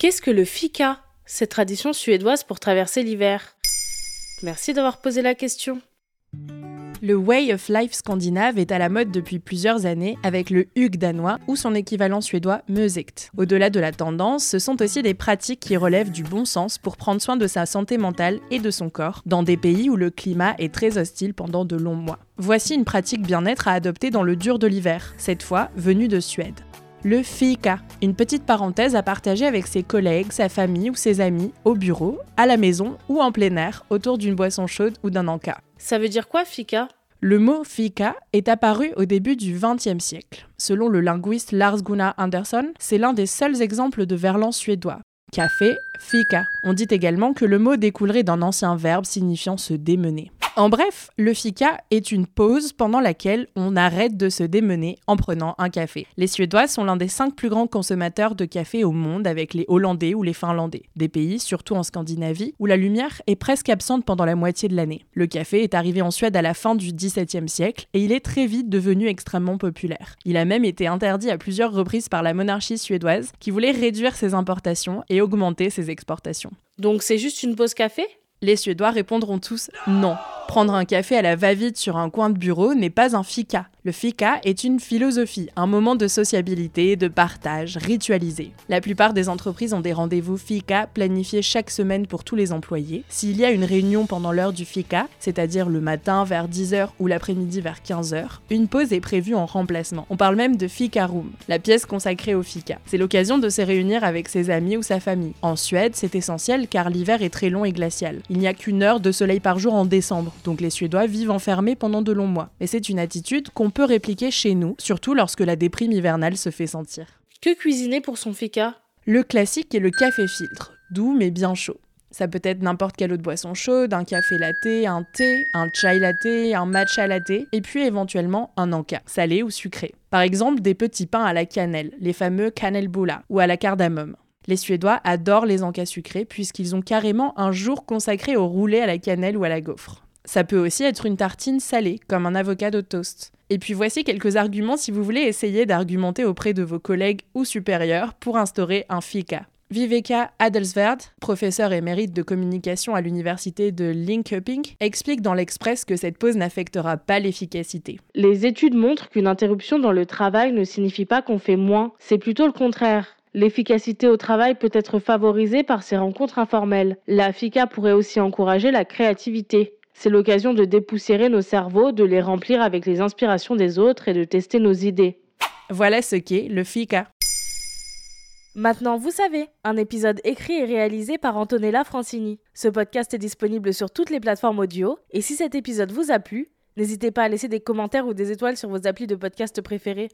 Qu'est-ce que le fika, cette tradition suédoise pour traverser l'hiver? Merci d'avoir posé la question. Le Way of Life scandinave est à la mode depuis plusieurs années avec le Hug danois ou son équivalent suédois Musikt. Au-delà de la tendance, ce sont aussi des pratiques qui relèvent du bon sens pour prendre soin de sa santé mentale et de son corps dans des pays où le climat est très hostile pendant de longs mois. Voici une pratique bien-être à adopter dans le dur de l'hiver, cette fois venue de Suède le fika, une petite parenthèse à partager avec ses collègues, sa famille ou ses amis, au bureau, à la maison ou en plein air, autour d'une boisson chaude ou d'un encas. Ça veut dire quoi, fika le mot fika est apparu au début du XXe siècle. Selon le linguiste Lars Gunnar Andersson, c'est l'un des seuls exemples de verlan suédois. Café, fika. On dit également que le mot découlerait d'un ancien verbe signifiant se démener. En bref, le fika est une pause pendant laquelle on arrête de se démener en prenant un café. Les Suédois sont l'un des cinq plus grands consommateurs de café au monde avec les Hollandais ou les Finlandais, des pays, surtout en Scandinavie, où la lumière est presque absente pendant la moitié de l'année. Le café est arrivé en Suède à la fin du XVIIe siècle et il est très vite devenu extrêmement populaire. Il a même été interdit à plusieurs reprises par la monarchie suédoise qui voulait réduire ses importations et augmenter ses exportations. Donc c'est juste une pause café? Les Suédois répondront tous non. Prendre un café à la va-vite sur un coin de bureau n'est pas un fika. Le fika est une philosophie, un moment de sociabilité, de partage, ritualisé. La plupart des entreprises ont des rendez-vous fika planifiés chaque semaine pour tous les employés. S'il y a une réunion pendant l'heure du fika, c'est-à-dire le matin vers 10h ou l'après-midi vers 15h, une pause est prévue en remplacement. On parle même de fika room, la pièce consacrée au fika. C'est l'occasion de se réunir avec ses amis ou sa famille. En Suède, c'est essentiel car l'hiver est très long et glacial. Il n'y a qu'une heure de soleil par jour en décembre, donc les Suédois vivent enfermés pendant de longs mois. Et c'est une attitude qu'on peut répliquer chez nous, surtout lorsque la déprime hivernale se fait sentir. Que cuisiner pour son fika Le classique est le café filtre, doux mais bien chaud. Ça peut être n'importe quelle autre boisson chaude, un café latte, un thé, un chai latte, un matcha latte, et puis éventuellement un anka, salé ou sucré. Par exemple, des petits pains à la cannelle, les fameux cannelbula, ou à la cardamome. Les Suédois adorent les encas sucrés puisqu'ils ont carrément un jour consacré au roulé à la cannelle ou à la gaufre. Ça peut aussi être une tartine salée, comme un avocat de toast. Et puis voici quelques arguments si vous voulez essayer d'argumenter auprès de vos collègues ou supérieurs pour instaurer un fika. Viveka Adelsverd, professeur émérite de communication à l'université de Linköping, explique dans l'Express que cette pause n'affectera pas l'efficacité. Les études montrent qu'une interruption dans le travail ne signifie pas qu'on fait moins, c'est plutôt le contraire. L'efficacité au travail peut être favorisée par ces rencontres informelles. La FICA pourrait aussi encourager la créativité. C'est l'occasion de dépoussiérer nos cerveaux, de les remplir avec les inspirations des autres et de tester nos idées. Voilà ce qu'est le FICA. Maintenant, vous savez, un épisode écrit et réalisé par Antonella Francini. Ce podcast est disponible sur toutes les plateformes audio, et si cet épisode vous a plu, n'hésitez pas à laisser des commentaires ou des étoiles sur vos applis de podcast préférés.